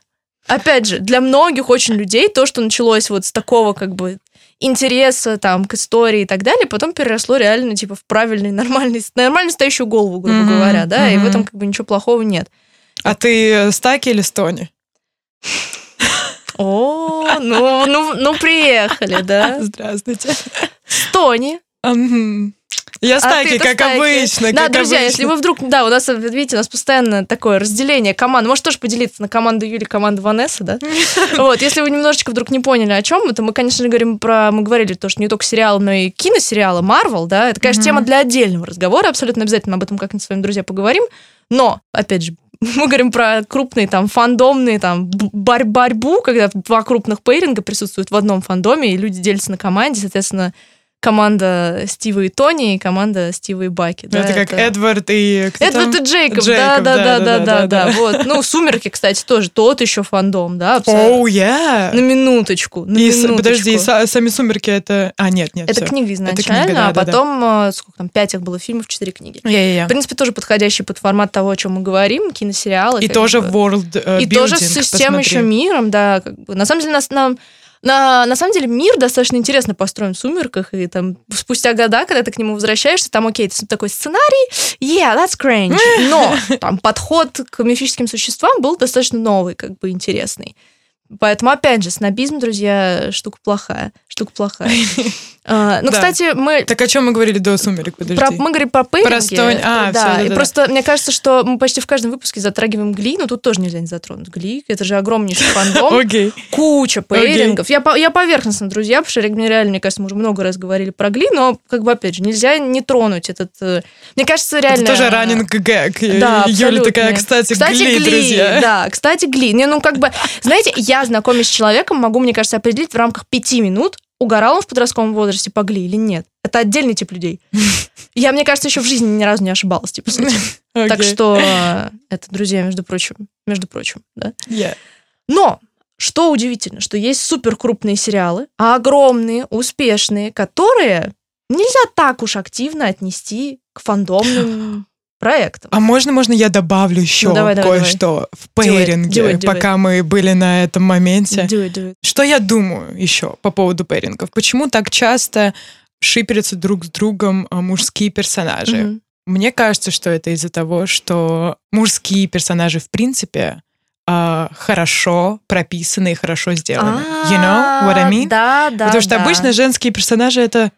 опять же, для многих очень людей то, что началось вот с такого как бы интереса там к истории и так далее, потом переросло реально типа в правильный, нормальный, нормально стоящую голову, грубо mm-hmm. говоря, да, mm-hmm. и в этом как бы ничего плохого нет. А ты стаки или стони? О, ну, ну, ну приехали, да? Здравствуйте. Стони. Я стайки, а как стайки. обычно. Да, как друзья, обычно. если вы вдруг, да, у нас, видите, у нас постоянно такое разделение команд. Может тоже поделиться на команду Юли, команду Ванессы, да? Вот, если вы немножечко вдруг не поняли, о чем мы, то мы, конечно говорим про, мы говорили то, что не только сериалы, но и киносериалы, Марвел, да, это, конечно, тема для отдельного разговора, абсолютно обязательно об этом как-нибудь с вами, друзья, поговорим. Но, опять же, мы говорим про крупные там фандомные там борь борьбу, когда два крупных пейринга присутствуют в одном фандоме, и люди делятся на команде, соответственно, команда Стива и Тони и команда Стива и Баки. Ну, да, это как это... Эдвард и... Кто Эдвард там? и Джейкоб, Джейкоб да, да, да, да, да, да, да, вот. Ну, Сумерки, кстати, тоже тот еще фандом, да. Оу, oh, yeah. На минуточку, на и минуточку. Подожди, и сами Сумерки это... А, нет, нет, Это все. книга изначально, это книга, да, а потом, да, да. сколько там, пять их было фильмов, четыре книги. Yeah, yeah, yeah. В принципе, тоже подходящий под формат того, о чем мы говорим, киносериалы. И тоже бы. world uh, И тоже с тем еще миром, да. Как бы. На самом деле, нас, нам на, на самом деле мир достаточно интересно построен в «Сумерках», и там спустя года, когда ты к нему возвращаешься, там, окей, это такой сценарий, yeah, that's cringe, но там подход к мифическим существам был достаточно новый, как бы интересный. Поэтому, опять же, снобизм, друзья, штука плохая. Штука плохая. А, ну, кстати, мы... Так о чем мы говорили до «Сумерек», подожди? Мы говорим про пейринги. Про А, да. И просто мне кажется, что мы почти в каждом выпуске затрагиваем Гли, но тут тоже нельзя не затронуть Гли. Это же огромнейший фандом. Окей. Куча пейрингов. Я, я поверхностно, друзья, потому что мне реально, мне кажется, мы уже много раз говорили про Гли, но, как бы, опять же, нельзя не тронуть этот... Э, мне кажется, реально... Это тоже раннинг гэг. Да, Юля такая, кстати, кстати Гли, Гли, друзья. Да, кстати, Гли. Не, ну, как бы, знаете, я, знакомясь с человеком, могу, мне кажется, определить в рамках пяти минут, угорал он в подростковом возрасте по Гли или нет. Это отдельный тип людей. Я, мне кажется, еще в жизни ни разу не ошибалась, типа, с этим. Okay. Так что э, это, друзья, между прочим, между прочим, да. Yeah. Но что удивительно, что есть супер крупные сериалы, огромные, успешные, которые нельзя так уж активно отнести к фандомным проектом. А можно, можно я добавлю еще ну, давай, кое-что в пейринге, do it, do it, do пока it. мы были на этом моменте? Do it, do it. Что я думаю еще по поводу пейрингов? Почему так часто шиперятся друг с другом а, мужские персонажи? Mm-hmm. Мне кажется, что это из-за того, что мужские персонажи в принципе Uh, хорошо прописаны и хорошо сделаны. You know what I mean? Да, да. Потому что обычно женские персонажи это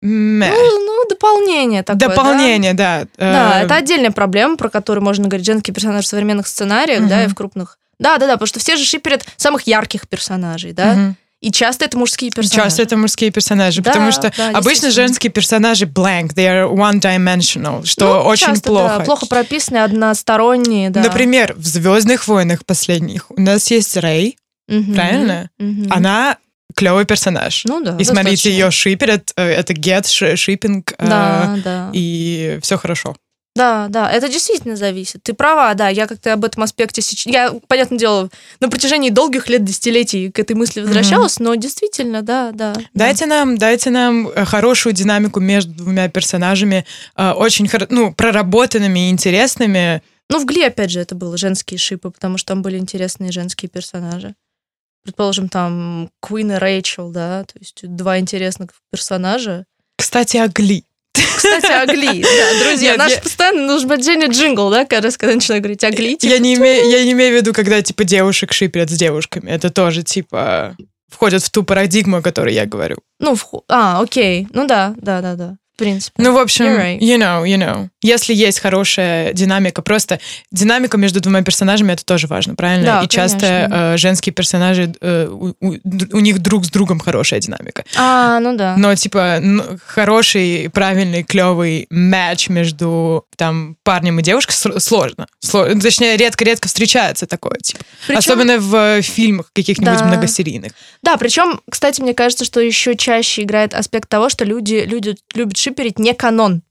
Мэ. Ну, ну, дополнение такое. Дополнение, да. Да, да э, это отдельная проблема, про которую можно говорить женский персонаж в современных сценариях, угу. да, и в крупных. Да, да, да, потому что все же шиперят самых ярких персонажей, да. Угу. И часто это мужские персонажи. Часто это мужские персонажи, да, потому что да, обычно женские персонажи blank, they are one-dimensional, что ну, очень часто, плохо. Да, плохо прописанные, односторонние, да. Например, в «Звездных войнах» последних у нас есть Рэй, угу, правильно? Угу. Она клевый персонаж. Ну да. И смотрите, ее шиперят, э, это get, шиппинг, да, э, да. и все хорошо. Да, да, это действительно зависит. Ты права, да, я как-то об этом аспекте сейчас... Я, понятное дело, на протяжении долгих лет, десятилетий к этой мысли возвращалась, mm-hmm. но действительно, да, да. Дайте да. нам, дайте нам э, хорошую динамику между двумя персонажами, очень ну, проработанными и интересными. Ну, в Гли, опять же, это было женские шипы, потому что там были интересные женские персонажи предположим, там Куин и Рэйчел, да, то есть два интересных персонажа. Кстати, о Гли. Кстати, о Гли, да, друзья, Нет, наш я... постоянно нужен быть джингл, да, каждый раз, когда начинаю говорить о Гли. Типа, я, не имею, я не имею в виду, когда, типа, девушек шиперят с девушками, это тоже, типа, входит в ту парадигму, о которой я говорю. Ну, в... а, окей, ну да, да, да, да принципе. Ну, в общем, right. you know, you know. Если есть хорошая динамика, просто динамика между двумя персонажами, это тоже важно, правильно? Да, И часто э, женские персонажи, э, у, у, у них друг с другом хорошая динамика. А, ну да. Но, типа, хороший, правильный, клевый матч между там парнем и девушкой сложно. сложно. Точнее, редко-редко встречается такое, типа. Причем... Особенно в фильмах каких-нибудь да. многосерийных. Да, причем, кстати, мне кажется, что еще чаще играет аспект того, что люди, люди любят шиперить не канон.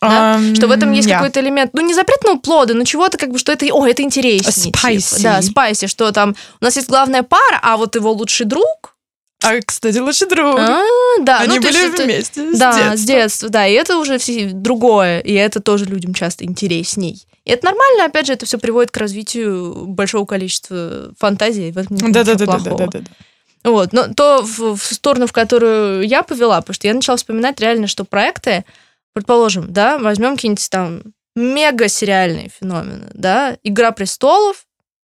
Да? Um, что в этом есть yeah. какой-то элемент, ну, не запретного плода, но чего-то как бы, что это, о, это интереснее. Спайси. Типа. Да, спайси, что там у нас есть главная пара, а вот его лучший друг, а, кстати, лучший друг. А, да, Они ну, были это, вместе. С да, детства. с детства, да. И это уже все другое. И это тоже людям часто интересней. И это нормально, опять же, это все приводит к развитию большого количества фантазий. Да, да, да, да, да, да, да. Вот. Но то в, в сторону, в которую я повела, потому что я начала вспоминать реально, что проекты, предположим, да, возьмем какие-нибудь там мега сериальные феномены, да, Игра престолов,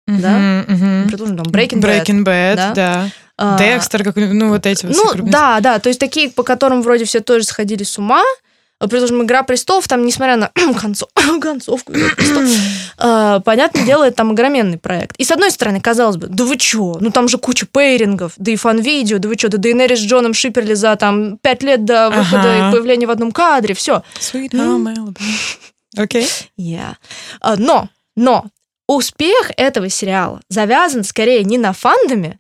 uh-huh, да, uh-huh. предположим, там Breaking, Breaking Bad, Bad да. да. Декстер, как, ну, вот эти вот. Ну, да, да, то есть такие, по которым вроде все тоже сходили с ума, Предположим, «Игра престолов», там, несмотря на концов, концовку э, понятное дело, это там огроменный проект. И с одной стороны, казалось бы, да вы чё, ну там же куча пейрингов, да и фан-видео, да вы чё, да Дейнерис с Джоном шиперли за там пять лет до выхода ага. и появления в одном кадре, все. Sweet home Alabama. Окей. Yeah. Uh, но, но, успех этого сериала завязан скорее не на фандоме,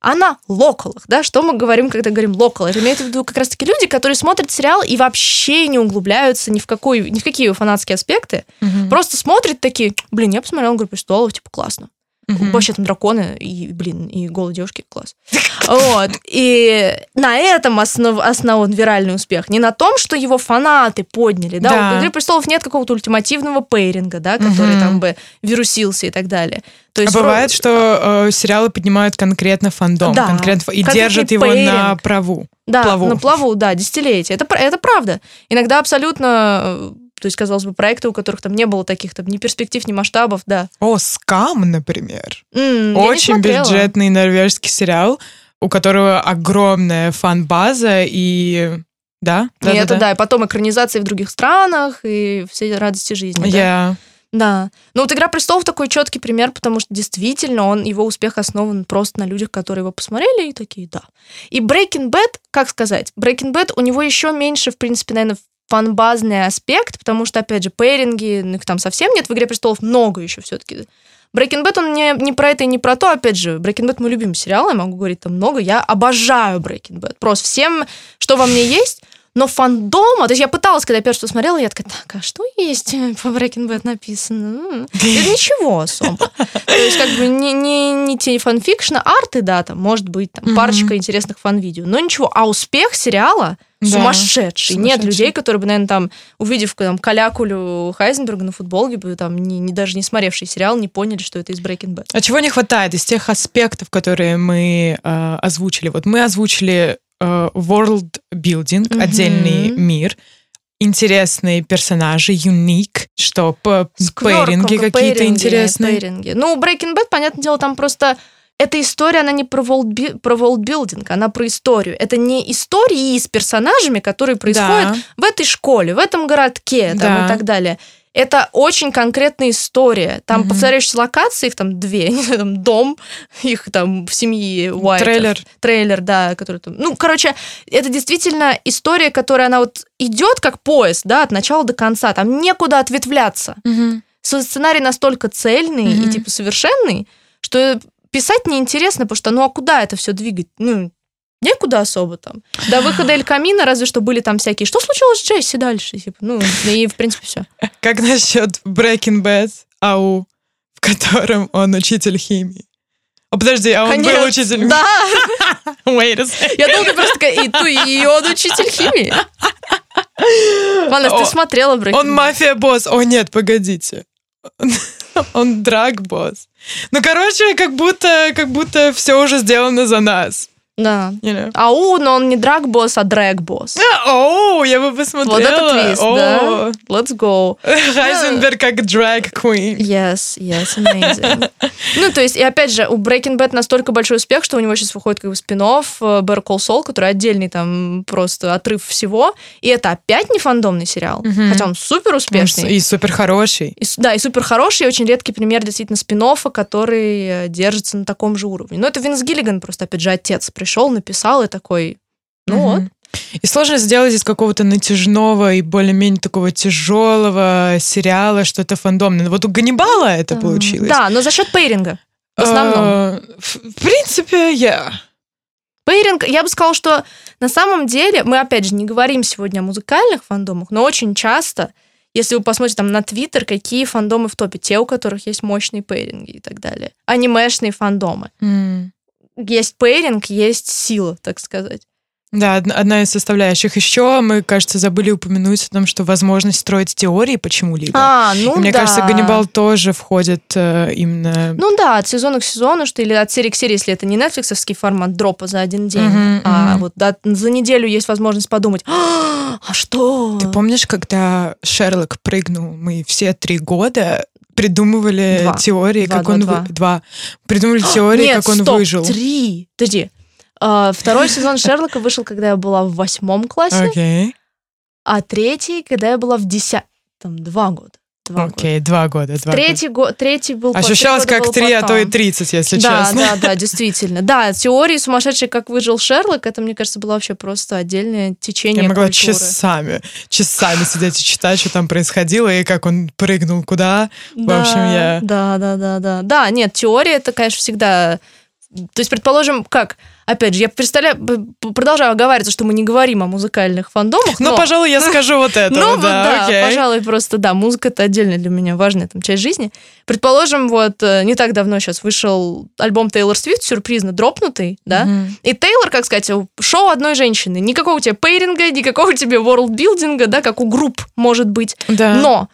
а на локалах, да, что мы говорим, когда говорим локал? Это имеет в виду как раз-таки люди, которые смотрят сериал и вообще не углубляются ни в, какой, ни в какие фанатские аспекты, угу. просто смотрят такие, блин, я посмотрел «Игру престолов», типа, классно. Угу. Вообще там драконы и, блин, и голые девушки, класс. Вот. И на этом основ, основан виральный успех. Не на том, что его фанаты подняли. Да? да. У «Игры престолов» нет какого-то ультимативного пейринга, да, который угу. там бы вирусился и так далее. То есть, а бывает, что э, сериалы поднимают конкретно фандом, да, конкретно, и держат его пейринг. на праву. Да, плаву. на плаву, да, десятилетия. Это, это правда. Иногда абсолютно э, то есть, казалось бы, проекты, у которых там не было таких там ни перспектив, ни масштабов, да. О, Скам, например. Mm, Очень бюджетный норвежский сериал, у которого огромная фан-база и... Да? да и да, это да. да, и потом экранизации в других странах, и все радости жизни. Yeah. Да. Да. Ну вот «Игра престолов» такой четкий пример, потому что действительно он, его успех основан просто на людях, которые его посмотрели и такие, да. И Breaking Bad, как сказать, Breaking Bad, у него еще меньше, в принципе, наверное, фанбазный аспект, потому что, опять же, пейринги, ну, их там совсем нет, в «Игре престолов» много еще все-таки. Breaking Bad, он не, не про это и не про то, опять же, Breaking Bad мой любимый сериал, я могу говорить там много, я обожаю Breaking Bad, просто всем, что во мне есть, но фандома, то есть я пыталась, когда я первый что смотрела, я такая, так, а что есть по Breaking Bad написано? Это ничего особо. То есть как бы не, не, не те фанфикшна, арты, да, там, может быть, там, парочка интересных фан-видео, но ничего. А успех сериала да, сумасшедший. сумасшедший. Нет людей, которые бы, наверное, там, увидев там, калякулю Хайзенберга на футболке, бы там, не, не, даже не смотревший сериал, не поняли, что это из Breaking Bad. А чего не хватает из тех аспектов, которые мы э, озвучили? Вот мы озвучили world building, mm-hmm. отдельный мир, интересные персонажи, юник, что пейринги какие-то интересные. Пейринги. Ну, Breaking Bad, понятное дело, там просто эта история, она не про world, про world она про историю. Это не истории с персонажами, которые происходят да. в этой школе, в этом городке там, да. и так далее. Это очень конкретная история. Там угу. повторяющиеся локации, их там две, там дом, их там в семье Уайтов. Трейлер. Трейлер, да, который там... Ну, короче, это действительно история, которая, она вот идет как поезд, да, от начала до конца. Там некуда ответвляться. Угу. Сценарий настолько цельный угу. и, типа, совершенный, что писать неинтересно, потому что ну а куда это все двигать? Ну, некуда особо там. До выхода Эль Камина разве что были там всякие. Что случилось с Джесси дальше? Типа, ну, и в принципе все. Как насчет Breaking Bad, ау, в котором он учитель химии? О, подожди, а он Конец. был учителем? Да. Wait a second. Я ты просто такая, и, ту, и он учитель химии. Ладно, ты смотрела Breaking Он мафия-босс. О, нет, погодите. Он драг-босс. Ну, короче, как будто, как будто все уже сделано за нас. Да. You know? Ау, но он не драг-босс, а дрэг-босс. Оу, я бы посмотрела. Вот это твист, да? Let's go. Хайзенберг как драг-квин. Yes, yes, amazing. ну, то есть, и опять же, у Breaking Bad настолько большой успех, что у него сейчас выходит как бы спин э, Better Call Saul, который отдельный там просто отрыв всего. И это опять не фандомный сериал, mm-hmm. хотя он супер успешный. И супер хороший. И, да, и супер хороший, и очень редкий пример действительно спин который э, держится на таком же уровне. Но это Винс Гиллиган просто, опять же, отец пришел пришел, написал и такой, ну угу. вот. И сложно сделать из какого-то натяжного и более-менее такого тяжелого сериала что-то фандомное. Вот у Ганнибала это получилось. Да, но за счет пейринга. В основном. Uh, в принципе, я. Yeah. Пейринг, я бы сказала, что на самом деле, мы опять же не говорим сегодня о музыкальных фандомах, но очень часто, если вы посмотрите там на Твиттер, какие фандомы в топе, те, у которых есть мощные пейринги и так далее. Анимешные фандомы. Mm есть пейринг, есть сила, так сказать. Да, одна из составляющих. Еще мы, кажется, забыли упомянуть о том, что возможность строить теории почему-либо. А, ну И мне да. кажется, Ганнибал тоже входит э, именно... Ну да, от сезона к сезону, что или от серии к серии, если это не нетфликсовский формат дропа за один день, uh-huh, а uh-huh. вот да, за неделю есть возможность подумать, а, а что? Ты помнишь, когда Шерлок прыгнул, мы все три года придумывали два. теории, два, как два, он два. Вы... два. Придумывали теории, Нет, как он стоп, выжил. Три. Подожди. Uh, второй сезон Шерлока вышел, когда я была в восьмом классе. Okay. А третий, когда я была в десятом. Два года. Два Окей, okay, два года. Два третий, года. Го, третий был Ощущалось как три, а то и тридцать, если да, честно. Да, да, действительно. Да, теории сумасшедшие, как выжил Шерлок, это, мне кажется, было вообще просто отдельное течение Я могла культуры. часами, часами сидеть и читать, что там происходило, и как он прыгнул куда. Да, В общем, я... Да, да, да, да. Да, нет, теория, это, конечно, всегда... То есть, предположим, как опять же, я представляю, продолжаю оговариваться, что мы не говорим о музыкальных фандомах. Ну, пожалуй, я скажу вот это. Ну, да, да пожалуй, просто, да, музыка это отдельная для меня важная там часть жизни. Предположим, вот э, не так давно сейчас вышел альбом Тейлор Свифт, сюрпризно дропнутый, да, и Тейлор, как сказать, шоу одной женщины. Никакого у тебя пейринга, никакого тебе ворлдбилдинга, да, как у групп, может быть. Да. Но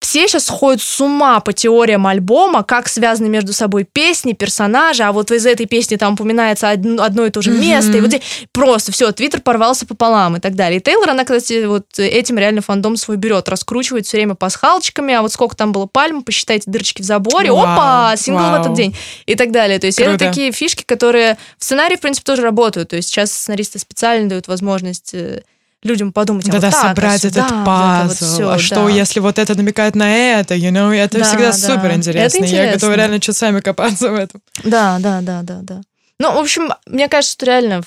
все сейчас сходят с ума по теориям альбома, как связаны между собой песни, персонажи, а вот из этой песни там упоминается одно, одно и то же место, mm-hmm. и вот здесь просто все, Твиттер порвался пополам и так далее. И Тейлор, она, кстати, вот этим реально фандом свой берет, раскручивает все время пасхалочками, а вот сколько там было пальм, посчитайте дырочки в заборе, wow. опа, сингл wow. в этот день и так далее. То есть Круто. это такие фишки, которые в сценарии, в принципе, тоже работают. То есть сейчас сценаристы специально дают возможность э, людям подумать, да, а да, вот так, собрать а этот сюда, пазл, вот все, а да. что, если вот это намекает на это, you know, это да, всегда да. супер интересно. Это Я готова реально часами копаться в этом. Да, да, да, да, да. Ну, в общем, мне кажется, что реально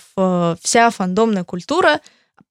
вся фандомная культура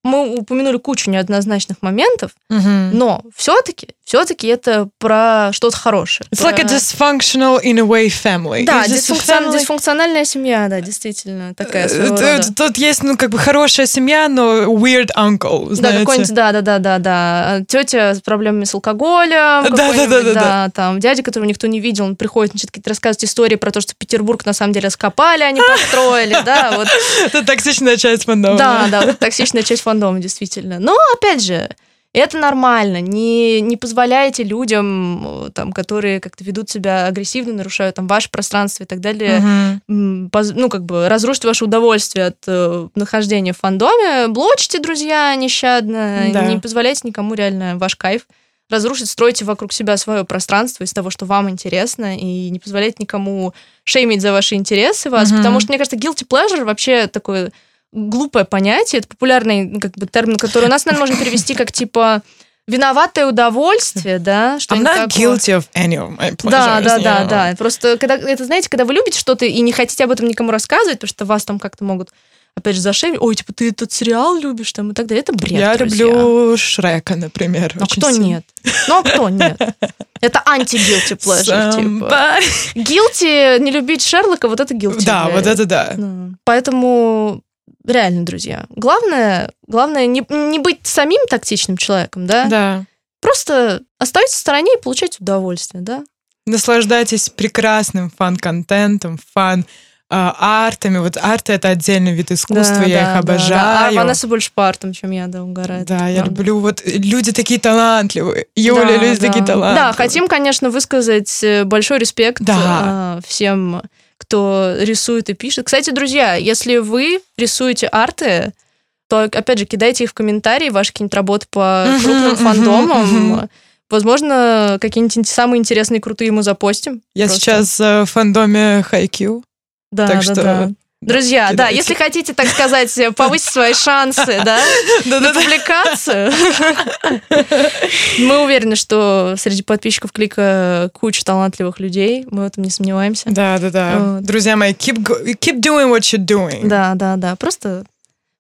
мы упомянули кучу неоднозначных моментов, mm-hmm. но все-таки, все-таки это про что-то хорошее. It's про... like a dysfunctional in a way family. Да, дисфункцион... family... дисфункциональная семья, да, действительно такая. Тут, тут есть, ну, как бы хорошая семья, но weird uncle. Знаете? Да, какой-нибудь, да, да, да, да, да. Тетя с проблемами с алкоголем, да, да, да, да, да, там дядя, которого никто не видел, он приходит, начинает какие-то рассказывать истории про то, что Петербург на самом деле раскопали, они построили, да, вот. Это токсичная часть фандома. Да, да, вот токсичная часть фандома, действительно. Но, опять же, это нормально. Не, не позволяйте людям, там, которые как-то ведут себя агрессивно, нарушают там ваше пространство и так далее, угу. ну, как бы разрушить ваше удовольствие от э, нахождения в фандоме. Блочите, друзья, нещадно. Да. Не позволяйте никому реально ваш кайф разрушить, стройте вокруг себя свое пространство из того, что вам интересно, и не позволяйте никому шеймить за ваши интересы вас, угу. потому что, мне кажется, guilty pleasure вообще такой глупое понятие, это популярный как бы, термин, который у нас, наверное, можно перевести как типа виноватое удовольствие, да? Что I'm not такое. guilty of any of my pleasures. Да, да, да, да. Просто когда это знаете, когда вы любите что-то и не хотите об этом никому рассказывать, потому что вас там как-то могут опять же, зашеймить. Ой, типа, ты этот сериал любишь там и так далее. Это бред, Я друзья. люблю Шрека, например. А кто сильно. нет? Ну, а кто нет? Это анти-guilty pleasure, типа. Guilty, не любить Шерлока, вот это guilty. Да, вот это да. Поэтому реально, друзья. Главное, главное не, не быть самим тактичным человеком, да? Да. Просто оставайтесь в стороне и получать удовольствие, да? Наслаждайтесь прекрасным фан-контентом, фан артами. Вот арты — это отдельный вид искусства, да, я да, их обожаю. Да, да. А Ванесса больше по артам, чем я, да, угорает. Да, я люблю. Вот люди такие талантливые. Юля, да, люди да. такие талантливые. Да, хотим, конечно, высказать э, большой респект да. всем кто рисует и пишет. Кстати, друзья, если вы рисуете арты, то, опять же, кидайте их в комментарии, ваши какие-нибудь работы по крупным фандомам. Возможно, какие-нибудь самые интересные, крутые мы запостим. Я просто. сейчас в фандоме Хайкью. Да, так да, что да. Друзья, да, если хотите, так сказать, повысить свои шансы, да, на публикацию, мы уверены, что среди подписчиков клика куча талантливых людей, мы в этом не сомневаемся. Да, да, да. Друзья мои, keep, keep doing what you're doing. Да, да, да. Просто,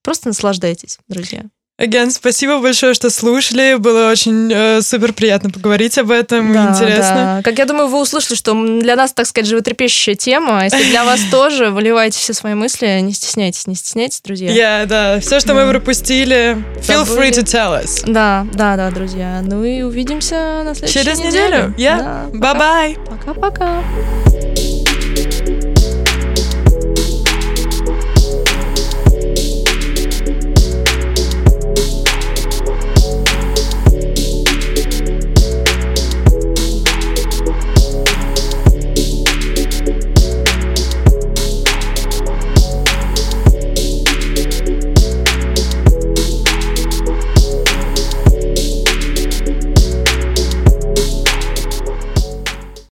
просто наслаждайтесь, друзья. Again, спасибо большое, что слушали. Было очень э, супер приятно поговорить об этом. Да, Интересно. Да. Как я думаю, вы услышали, что для нас, так сказать, животрепещущая тема. А если для вас тоже, выливайте все свои мысли. Не стесняйтесь, не стесняйтесь, друзья. Я, yeah, да. Все, что мы пропустили, feel free to tell us. Да, да, да, друзья. Ну и увидимся на следующей Через неделю. неделю. Yeah. Bye-bye. Пока-пока.